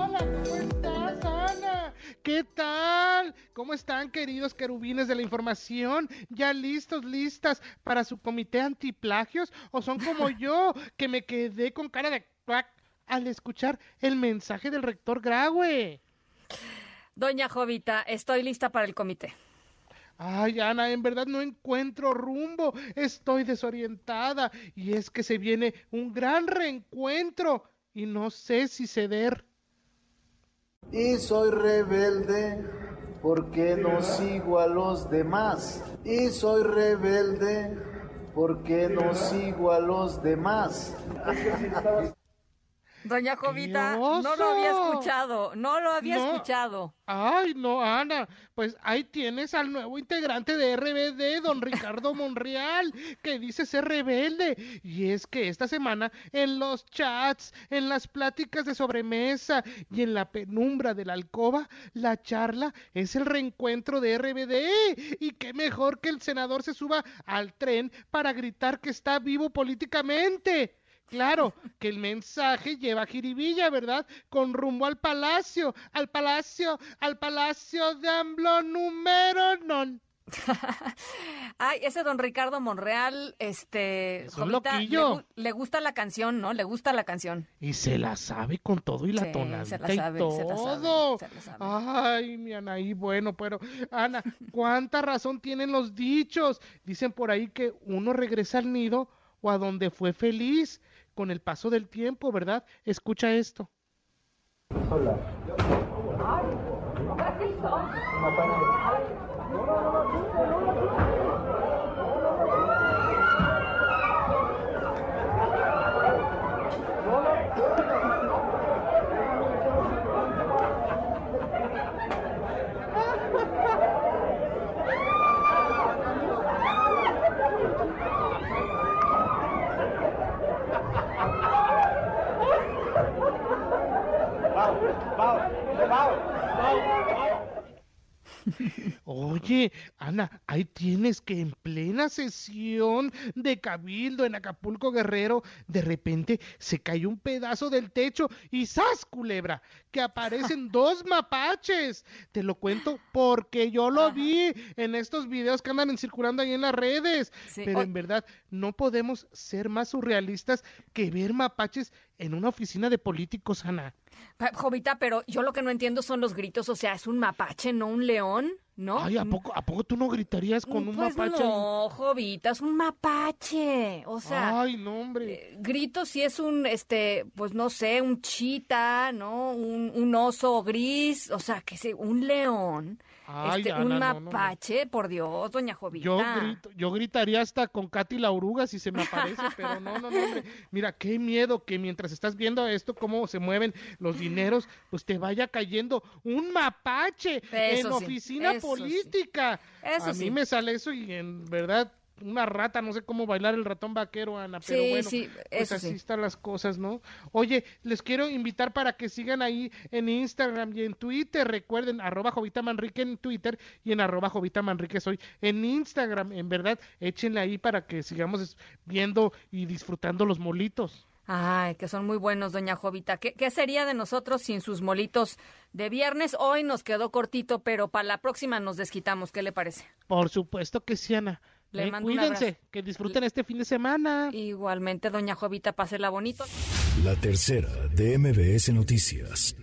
Hola, ¿cómo estás, Ana? ¿Qué tal? ¿Cómo están, queridos querubines de la información? ¿Ya listos, listas para su comité antiplagios? ¿O son como yo, que me quedé con cara de cuac al escuchar el mensaje del rector Graue? Doña Jovita, estoy lista para el comité. Ay, Ana, en verdad no encuentro rumbo. Estoy desorientada. Y es que se viene un gran reencuentro. Y no sé si ceder. Y soy rebelde porque no sigo a los demás. Y soy rebelde porque no sigo a los demás. Doña Jovita, no lo había escuchado, no lo había escuchado. Ay, no, Ana, pues ahí tienes al nuevo integrante de RBD, don Ricardo Monreal, que dice ser rebelde. Y es que esta semana en los chats, en las pláticas de sobremesa y en la penumbra de la alcoba, la charla es el reencuentro de RBD. Y qué mejor que el senador se suba al tren para gritar que está vivo políticamente. Claro, que el mensaje lleva jiribilla, ¿verdad? Con rumbo al palacio, al palacio, al palacio de AMLO número non. Ay, ese don Ricardo Monreal, este, le, gusta la canción, ¿no? Le gusta la canción. Y se la sabe con todo y la tonalidad se la sabe, y todo. Se la sabe, Ay, mi Anaí, bueno, pero Ana, ¿cuánta razón tienen los dichos? Dicen por ahí que uno regresa al nido o a donde fue feliz con el paso del tiempo, ¿verdad? Escucha esto. Oye, Ana, ahí tienes que en plena sesión de Cabildo en Acapulco Guerrero, de repente se cayó un pedazo del techo y ¡zas, culebra! Que aparecen dos mapaches. Te lo cuento porque yo lo vi en estos videos que andan circulando ahí en las redes. Pero en verdad, no podemos ser más surrealistas que ver mapaches en una oficina de políticos, Ana. Jovita, pero yo lo que no entiendo son los gritos, o sea, es un mapache, no un león. ¿No? Ay, ¿a poco, ¿a poco tú no gritarías con un pues mapache? No, Jovita, es un mapache. O sea. Ay, no, hombre. Eh, grito si es un, este, pues no sé, un chita, ¿no? Un, un oso gris, o sea, que sé, un león. Este, un mapache, por Dios, doña Jovita. Yo, yo gritaría hasta con Katy la oruga si se me aparece, pero no, no, no, hombre. Mira, qué miedo que mientras estás viendo esto, cómo se mueven los dineros, pues te vaya cayendo un mapache en oficina política. A mí me sale eso y en verdad una rata, no sé cómo bailar el ratón vaquero, Ana, pero bueno, pues así están las cosas, ¿no? Oye, les quiero invitar para que sigan ahí en Instagram y en Twitter, recuerden, arroba Jovita Manrique en Twitter y en arroba Jovita Manrique soy en Instagram, en verdad, échenle ahí para que sigamos viendo y disfrutando los molitos. Ay, que son muy buenos, doña Jovita. ¿Qué, ¿Qué, sería de nosotros sin sus molitos de viernes? Hoy nos quedó cortito, pero para la próxima nos desquitamos. ¿Qué le parece? Por supuesto que sí, Ana. Le eh, cuídense, que disfruten este fin de semana. Igualmente, doña Jovita, pásela bonito. La tercera de MBS Noticias.